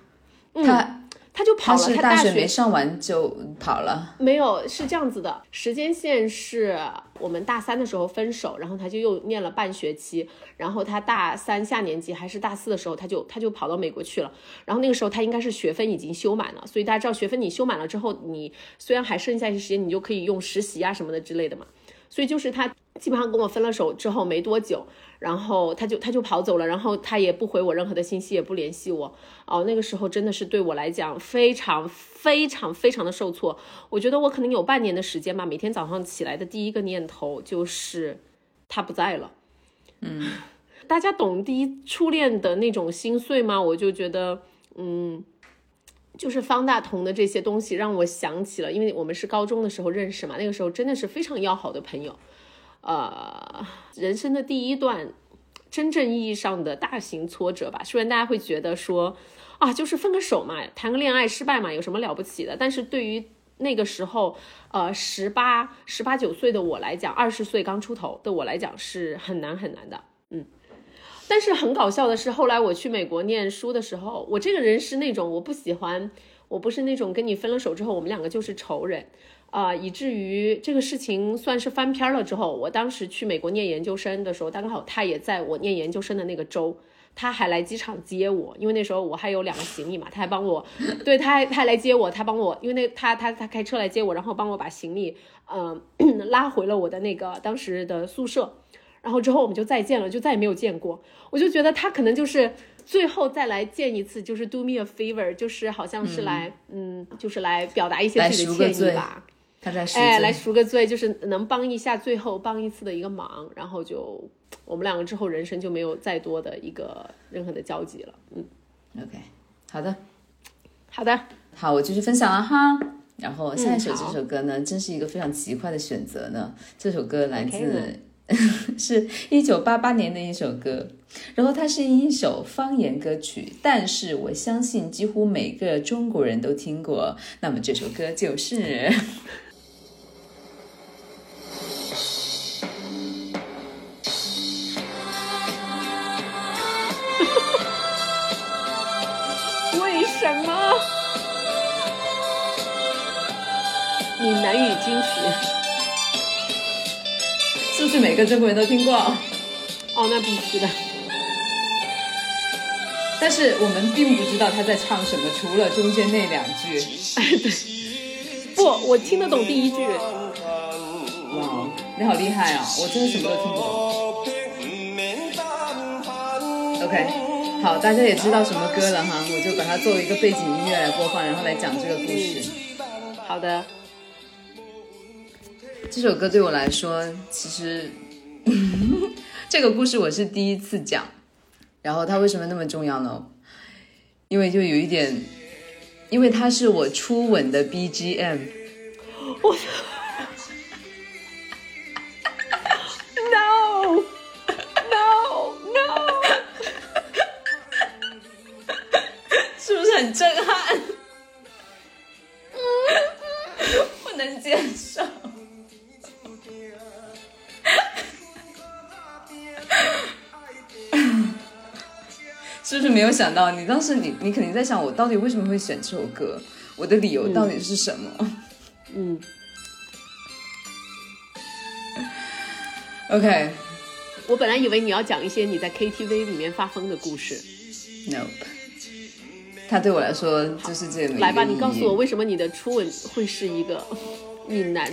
他。他就跑了，他大学没上完就跑了。没有，是这样子的，时间线是我们大三的时候分手，然后他就又念了半学期，然后他大三下年级还是大四的时候，他就他就跑到美国去了。然后那个时候他应该是学分已经修满了，所以大家知道学分你修满了之后，你虽然还剩下一些时间，你就可以用实习啊什么的之类的嘛。所以就是他基本上跟我分了手之后没多久。然后他就他就跑走了，然后他也不回我任何的信息，也不联系我。哦，那个时候真的是对我来讲非常非常非常的受挫。我觉得我可能有半年的时间吧，每天早上起来的第一个念头就是他不在了。嗯，大家懂第一初恋的那种心碎吗？我就觉得，嗯，就是方大同的这些东西让我想起了，因为我们是高中的时候认识嘛，那个时候真的是非常要好的朋友。呃，人生的第一段真正意义上的大型挫折吧。虽然大家会觉得说，啊，就是分个手嘛，谈个恋爱失败嘛，有什么了不起的？但是对于那个时候，呃，十八十八九岁的我来讲，二十岁刚出头的我来讲是很难很难的，但是很搞笑的是，后来我去美国念书的时候，我这个人是那种我不喜欢，我不是那种跟你分了手之后，我们两个就是仇人，啊，以至于这个事情算是翻篇了之后，我当时去美国念研究生的时候，刚好他也在我念研究生的那个州。他还来机场接我，因为那时候我还有两个行李嘛，他还帮我，对他还他还来接我，他帮我，因为那他他他开车来接我，然后帮我把行李嗯 拉回了我的那个当时的宿舍，然后之后我们就再见了，就再也没有见过。我就觉得他可能就是最后再来见一次，就是 do me a favor，就是好像是来嗯，就是来表达一些自己的歉意吧。他在哎来赎个罪，就是能帮一下最后帮一次的一个忙，然后就。我们两个之后人生就没有再多的一个任何的交集了。嗯，OK，好的，好的，好，我继续分享了哈。然后下一首这首歌呢，真是一个非常奇怪的选择呢。这首歌来自 是一九八八年的一首歌，然后它是一首方言歌曲，但是我相信几乎每个中国人都听过。那么这首歌就是。为什么？闽南语金曲，是每个中国人都听过？哦，那必须的。但是我们并不知道他在唱什么，除了中间那两句。哎，对。不，我听得懂第一句。哇，你好厉害啊！我真的什么都听不懂。OK。好，大家也知道什么歌了哈，我就把它作为一个背景音乐来播放，然后来讲这个故事。好的，这首歌对我来说，其实 这个故事我是第一次讲。然后它为什么那么重要呢？因为就有一点，因为它是我初吻的 BGM。我。很震撼，不能接受，是不是没有想到？你当时你你肯定在想，我到底为什么会选这首歌？我的理由到底是什么？嗯，OK，我本来以为你要讲一些你在 KTV 里面发疯的故事，Nope。他对我来说就是这个。来吧，你告诉我为什么你的初吻会是一个闽南？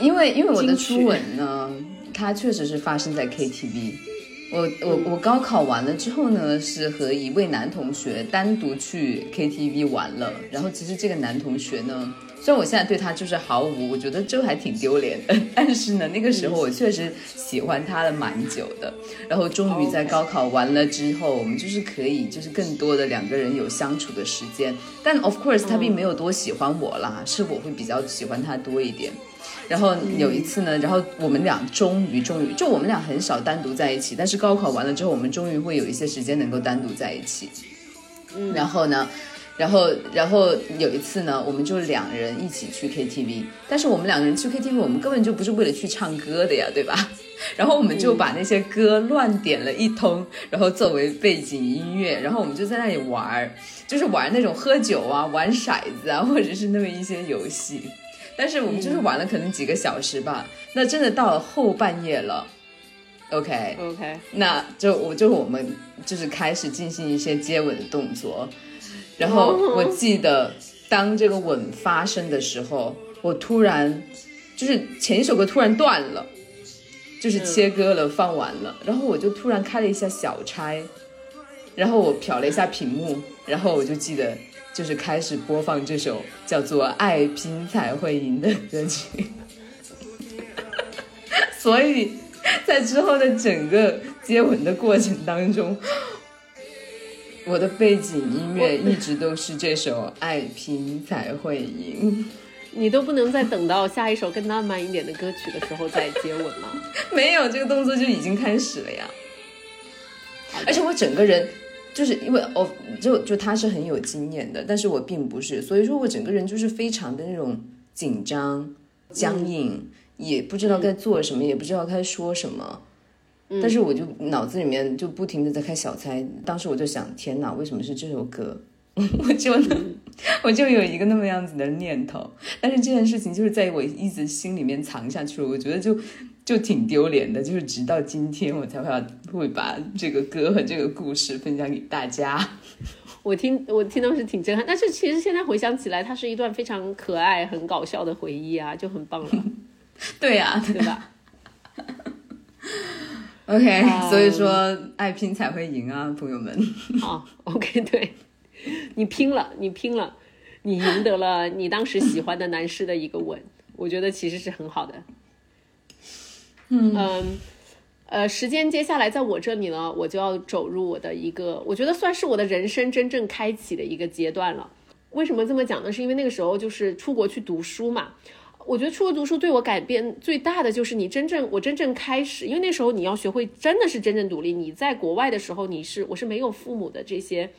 因为因为我的初吻呢，它确实是发生在 KTV。我我我高考完了之后呢，是和一位男同学单独去 KTV 玩了。然后其实这个男同学呢。虽然我现在对他就是毫无，我觉得这还挺丢脸的，但是呢，那个时候我确实喜欢他了蛮久的。然后终于在高考完了之后，我们就是可以就是更多的两个人有相处的时间。但 of course 他并没有多喜欢我啦，是我会比较喜欢他多一点。然后有一次呢，然后我们俩终于终于就我们俩很少单独在一起，但是高考完了之后，我们终于会有一些时间能够单独在一起。嗯，然后呢？然后，然后有一次呢，我们就两人一起去 KTV，但是我们两个人去 KTV，我们根本就不是为了去唱歌的呀，对吧？然后我们就把那些歌乱点了一通，然后作为背景音乐，然后我们就在那里玩儿，就是玩那种喝酒啊、玩骰子啊，或者是那么一些游戏。但是我们就是玩了可能几个小时吧，那真的到了后半夜了，OK OK，那就我就我们就是开始进行一些接吻的动作。然后我记得，当这个吻发生的时候，我突然就是前一首歌突然断了，就是切割了，放完了。然后我就突然开了一下小差，然后我瞟了一下屏幕，然后我就记得就是开始播放这首叫做《爱拼才会赢》的歌曲。所以在之后的整个接吻的过程当中。我的背景音乐一直都是这首《爱拼才会赢》，你都不能再等到下一首更浪漫一点的歌曲的时候再接吻吗？没有，这个动作就已经开始了呀。而且我整个人就是因为哦，就就他是很有经验的，但是我并不是，所以说我整个人就是非常的那种紧张、僵硬，也不知道该做什么，也不知道该说什么。但是我就脑子里面就不停的在开小差，当时我就想，天哪，为什么是这首歌？我就能我就有一个那么样子的念头。但是这件事情就是在我一直心里面藏下去了，我觉得就就挺丢脸的。就是直到今天，我才会会把这个歌和这个故事分享给大家。我听我听到是挺震撼，但是其实现在回想起来，它是一段非常可爱、很搞笑的回忆啊，就很棒了。对呀，对吧？OK，所以说爱拼才会赢啊，朋友们。好，OK，对你拼了，你拼了，你赢得了你当时喜欢的男士的一个吻，我觉得其实是很好的。嗯，呃，时间接下来在我这里呢，我就要走入我的一个，我觉得算是我的人生真正开启的一个阶段了。为什么这么讲呢？是因为那个时候就是出国去读书嘛。我觉得出国读书对我改变最大的就是你真正我真正开始，因为那时候你要学会真的是真正独立。你在国外的时候，你是我是没有父母的这些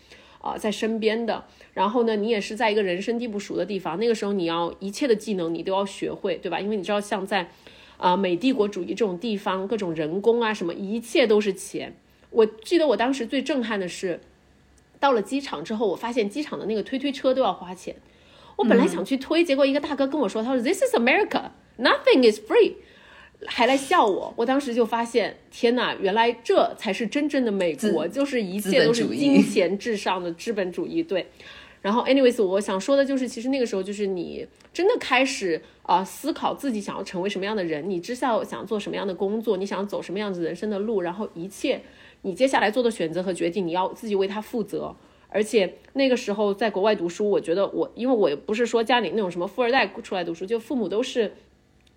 啊在身边的，然后呢，你也是在一个人生地不熟的地方。那个时候你要一切的技能你都要学会，对吧？因为你知道像在啊美帝国主义这种地方，各种人工啊什么，一切都是钱。我记得我当时最震撼的是，到了机场之后，我发现机场的那个推推车都要花钱。我本来想去推，结果一个大哥跟我说：“他说 This is America, nothing is free。”还来笑我。我当时就发现，天哪，原来这才是真正的美国，就是一切都是金钱至上的资本主义。对。然后，anyways，我想说的就是，其实那个时候就是你真的开始啊思考自己想要成为什么样的人，你知道想做什么样的工作，你想走什么样子人生的路，然后一切你接下来做的选择和决定，你要自己为他负责。而且那个时候在国外读书，我觉得我因为我不是说家里那种什么富二代出来读书，就父母都是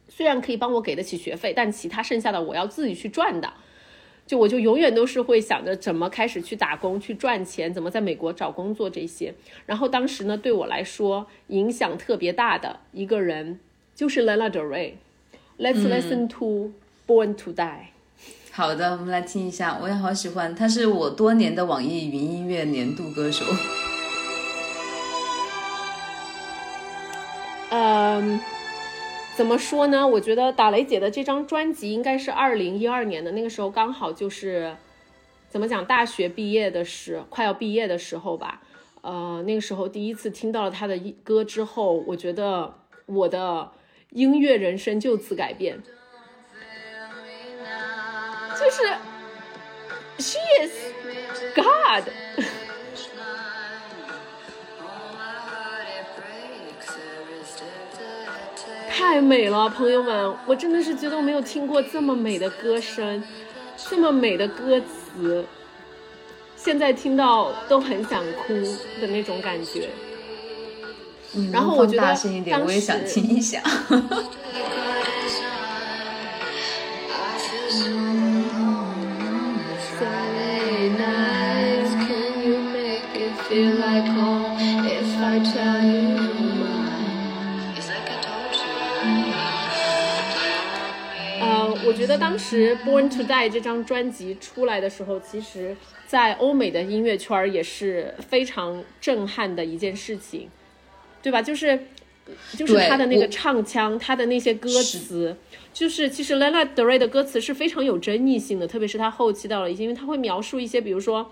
虽然可以帮我给得起学费，但其他剩下的我要自己去赚的。就我就永远都是会想着怎么开始去打工去赚钱，怎么在美国找工作这些。然后当时呢，对我来说影响特别大的一个人就是 Lana Del Rey。Let's listen to Born to Die。好的，我们来听一下，我也好喜欢，他是我多年的网易云音乐年度歌手。嗯，怎么说呢？我觉得打雷姐的这张专辑应该是二零一二年的，那个时候刚好就是怎么讲，大学毕业的时，快要毕业的时候吧。呃，那个时候第一次听到了她的歌之后，我觉得我的音乐人生就此改变。就是 she is God，太美了，朋友们，我真的是觉得我没有听过这么美的歌声，这么美的歌词，现在听到都很想哭的那种感觉。然后我觉得当时。我也想听一下。得当时《Born to Die》这张专辑出来的时候，其实，在欧美的音乐圈也是非常震撼的一件事情，对吧？就是，就是他的那个唱腔，他的那些歌词，就是其实 Lana Del Rey 的歌词是非常有争议性的，特别是他后期到了一些，因为他会描述一些，比如说。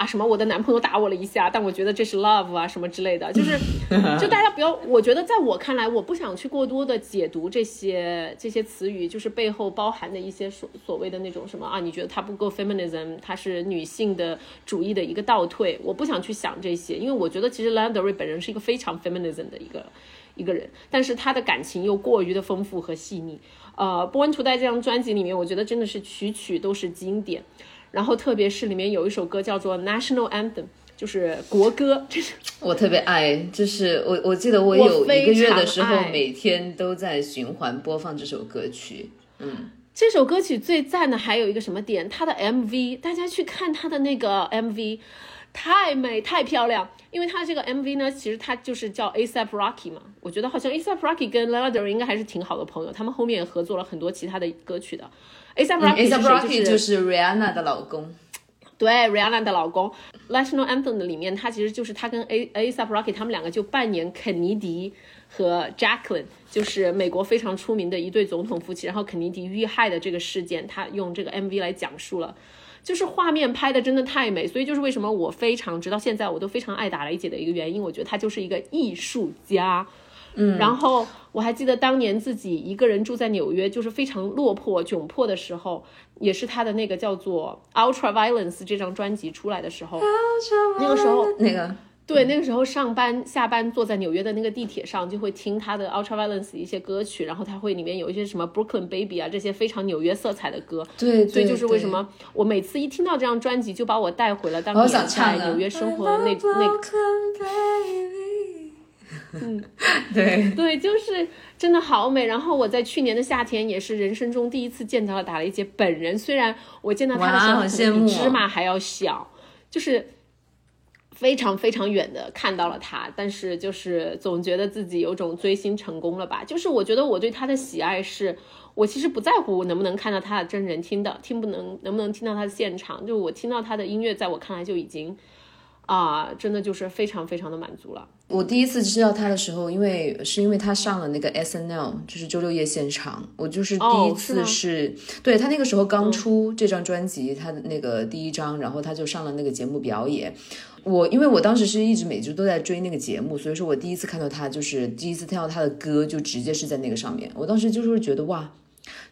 啊，什么我的男朋友打我了一下，但我觉得这是 love 啊，什么之类的，就是，就大家不要，我觉得在我看来，我不想去过多的解读这些这些词语，就是背后包含的一些所所谓的那种什么啊，你觉得它不够 feminism，它是女性的主义的一个倒退，我不想去想这些，因为我觉得其实 Landry 本人是一个非常 feminism 的一个一个人，但是他的感情又过于的丰富和细腻。呃，Born to Die 这张专辑里面，我觉得真的是曲曲都是经典。然后，特别是里面有一首歌叫做《National Anthem》，就是国歌。这是 我特别爱，就是我我记得我有一个月的时候，每天都在循环播放这首歌曲。嗯，这首歌曲最赞的还有一个什么点？它的 MV，大家去看它的那个 MV。太美太漂亮，因为它这个 MV 呢，其实它就是叫 ASAP Rocky 嘛。我觉得好像 ASAP Rocky 跟 Lana Del Rey 应该还是挺好的朋友，他们后面也合作了很多其他的歌曲的。ASAP Rocky 就是 Rihanna 的老公。对，Rihanna 的老公，National Anthem 的里面，他其实就是他跟 A A$AP Rocky 他们两个就扮演肯尼迪和 Jacqueline，就是美国非常出名的一对总统夫妻。然后肯尼迪遇害的这个事件，他用这个 MV 来讲述了，就是画面拍的真的太美，所以就是为什么我非常直到现在我都非常爱打雷姐的一个原因，我觉得她就是一个艺术家。嗯，然后我还记得当年自己一个人住在纽约，就是非常落魄窘迫的时候，也是他的那个叫做《Ultra Violence》这张专辑出来的时候，那个时候那个。对那个时候上班下班坐在纽约的那个地铁上，就会听他的《Ultra Violence》一些歌曲，然后他会里面有一些什么《Brooklyn Baby》啊这些非常纽约色彩的歌，对，所以就是为什么我每次一听到这张专辑，就把我带回了当年在纽约生活的那那。嗯，对对，就是真的好美。然后我在去年的夏天也是人生中第一次见到了打雷姐本人，虽然我见到她的时候比芝麻还要小，就是非常非常远的看到了她，但是就是总觉得自己有种追星成功了吧。就是我觉得我对她的喜爱是，我其实不在乎我能不能看到她的真人，听的听不能能不能听到她的现场，就我听到她的音乐，在我看来就已经。啊，真的就是非常非常的满足了。我第一次知道他的时候，因为是因为他上了那个 S N L，就是周六夜现场。我就是第一次是对他那个时候刚出这张专辑，他的那个第一张，然后他就上了那个节目表演。我因为我当时是一直每周都在追那个节目，所以说我第一次看到他，就是第一次听到他的歌，就直接是在那个上面。我当时就是觉得哇。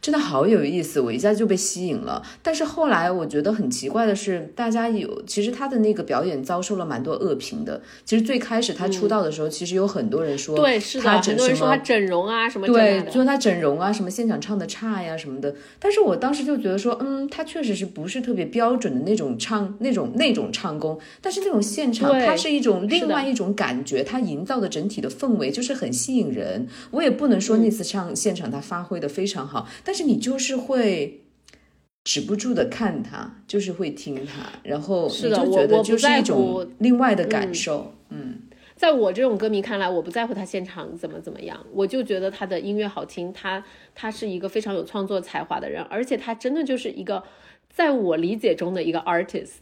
真的好有意思，我一下就被吸引了。但是后来我觉得很奇怪的是，大家有其实他的那个表演遭受了蛮多恶评的。其实最开始他出道的时候，其实有很多人说，对，是的，很多人说他整容啊什么，对，说他整容啊什么，现场唱的差呀什么的。但是我当时就觉得说，嗯，他确实是不是特别标准的那种唱那种那种唱功，但是那种现场，它是一种另外一种感觉，他营造的整体的氛围就是很吸引人。我也不能说那次唱现场他发挥的非常好。但是你就是会止不住的看他，就是会听他，然后你就觉得就是一种另外的感受。嗯，在我这种歌迷看来，我不在乎他现场怎么怎么样，我就觉得他的音乐好听，他他是一个非常有创作才华的人，而且他真的就是一个在我理解中的一个 artist，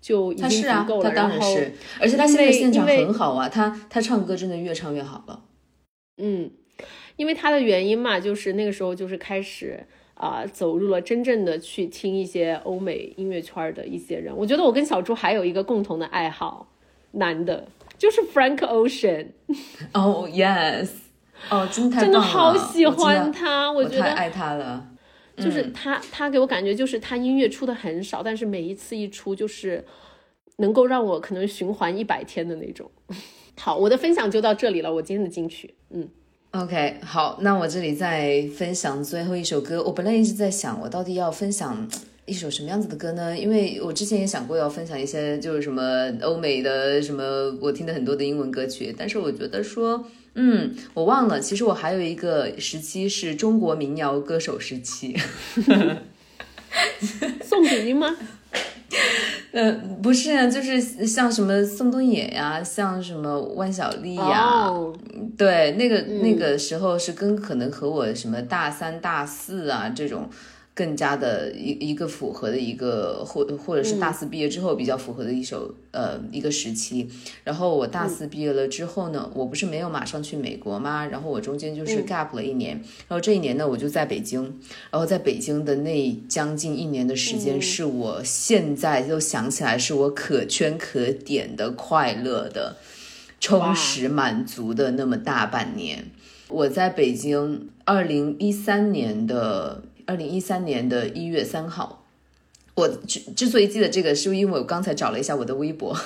就已经足够了。他当然是，而且他现在现场很好啊，他他唱歌真的越唱越好了。嗯。因为他的原因嘛，就是那个时候就是开始啊，走入了真正的去听一些欧美音乐圈的一些人。我觉得我跟小猪还有一个共同的爱好，男的，就是 Frank Ocean。哦，Yes，哦，真的真的好喜欢他，我觉得太爱他了。就是他，他给我感觉就是他音乐出的很少，但是每一次一出就是能够让我可能循环一百天的那种。好，我的分享就到这里了，我今天的金曲，嗯。OK，好，那我这里再分享最后一首歌。我本来一直在想，我到底要分享一首什么样子的歌呢？因为我之前也想过要分享一些，就是什么欧美的什么我听的很多的英文歌曲。但是我觉得说，嗯，我忘了，其实我还有一个时期是中国民谣歌手时期。宋祖英吗？呃，不是，就是像什么宋冬野呀，像什么万晓利呀，对，那个那个时候是跟可能和我什么大三大四啊这种。更加的一一个符合的一个或或者是大四毕业之后比较符合的一首呃一个时期，然后我大四毕业了之后呢，我不是没有马上去美国吗？然后我中间就是 gap 了一年，然后这一年呢我就在北京，然后在北京的那将近一年的时间，是我现在就想起来是我可圈可点的快乐的、充实满足的那么大半年。我在北京二零一三年的。二零一三年的一月三号，我之之所以记得这个，是因为我刚才找了一下我的微博，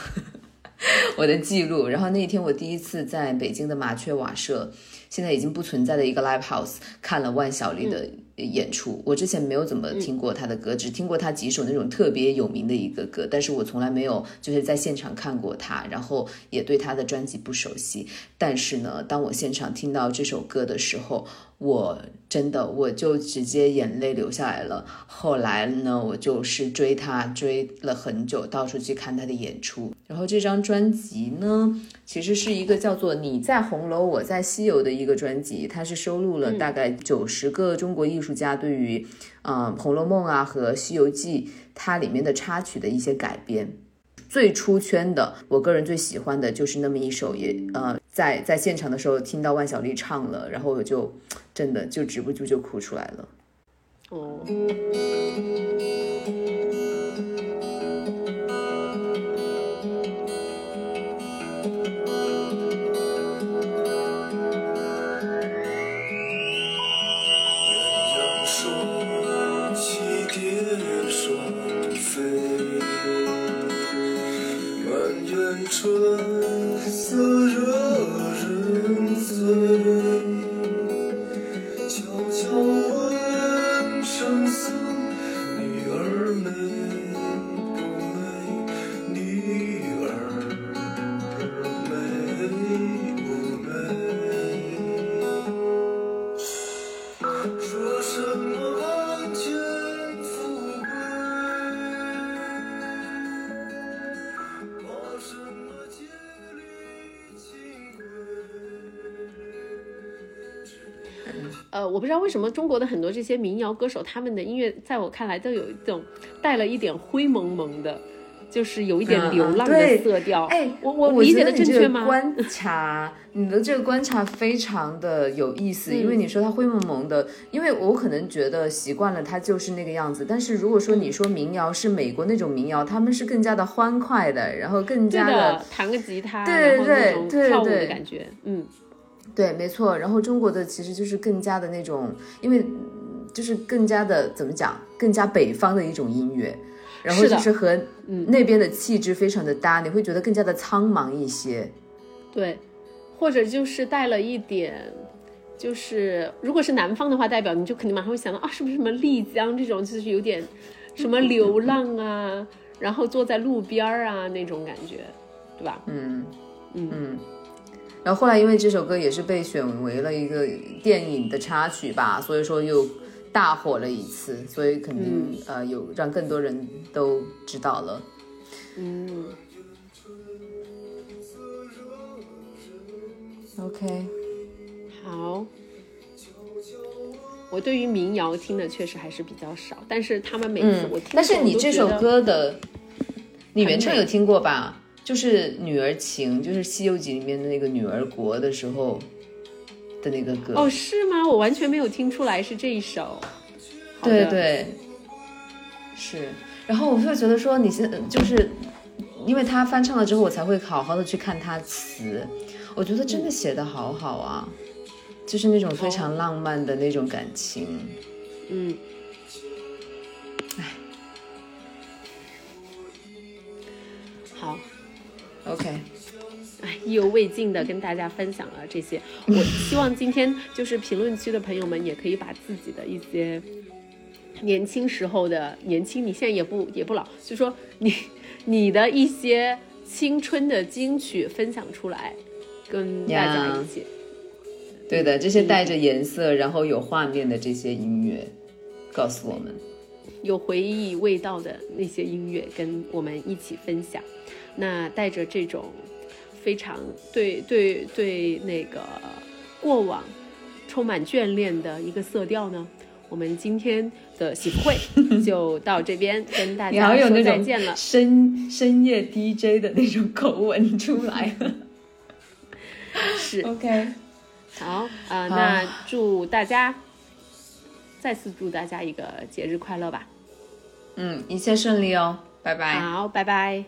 我的记录。然后那一天我第一次在北京的麻雀瓦舍，现在已经不存在的一个 live house 看了万晓利的演出。我之前没有怎么听过他的歌，只听过他几首那种特别有名的一个歌，但是我从来没有就是在现场看过他，然后也对他的专辑不熟悉。但是呢，当我现场听到这首歌的时候，我真的，我就直接眼泪流下来了。后来呢，我就是追他追了很久，到处去看他的演出。然后这张专辑呢，其实是一个叫做《你在红楼，我在西游》的一个专辑，它是收录了大概九十个中国艺术。家对于嗯《红楼梦》啊和《西游记》它里面的插曲的一些改编。最出圈的，我个人最喜欢的就是那么一首，也呃，在在现场的时候听到万晓利唱了，然后我就真的就止不住就哭出来了。哦。我不知道为什么中国的很多这些民谣歌手，他们的音乐在我看来都有一种带了一点灰蒙蒙的，就是有一点流浪的色调。哎，我我理解的正确吗？观察你的这个观察非常的有意思，因为你说它灰蒙蒙的，因为我可能觉得习惯了它就是那个样子。但是如果说你说民谣是美国那种民谣，他们是更加的欢快的，然后更加的弹个吉他，对对对跳舞的感觉，嗯。对，没错。然后中国的其实就是更加的那种，因为就是更加的怎么讲，更加北方的一种音乐，然后就是和那边的气质非常的搭，你会觉得更加的苍茫一些。对，或者就是带了一点，就是如果是南方的话，代表你就肯定马上会想到啊，是不是什么丽江这种，就是有点什么流浪啊，然后坐在路边儿啊那种感觉，对吧？嗯嗯嗯。然后后来，因为这首歌也是被选为了一个电影的插曲吧，所以说又大火了一次，所以肯定呃有让更多人都知道了。嗯。OK。好。我对于民谣听的确实还是比较少，但是他们每次我听，但是你这首歌的，你原唱有听过吧？就是女儿情，就是《西游记》里面的那个女儿国的时候的那个歌哦，是吗？我完全没有听出来是这一首。对对，是。然后我会觉得说，你现就是因为他翻唱了之后，我才会好好的去看他词。我觉得真的写的好好啊，就是那种非常浪漫的那种感情。嗯。哎，OK，哎，意犹未尽的跟大家分享了这些。我希望今天就是评论区的朋友们也可以把自己的一些年轻时候的年轻，你现在也不也不老，就说你 你的一些青春的金曲分享出来，跟大家一起。对的，这些带着颜色，然后有画面的这些音乐，告诉我们有回忆味道的那些音乐，跟我们一起分享。那带着这种非常对对对那个过往充满眷恋的一个色调呢，我们今天的喜福会 就到这边跟大家说再见了。深深夜 DJ 的那种口吻出来了，是 OK。好啊，那祝大家再次祝大家一个节日快乐吧。嗯，一切顺利哦，拜拜。好，拜拜。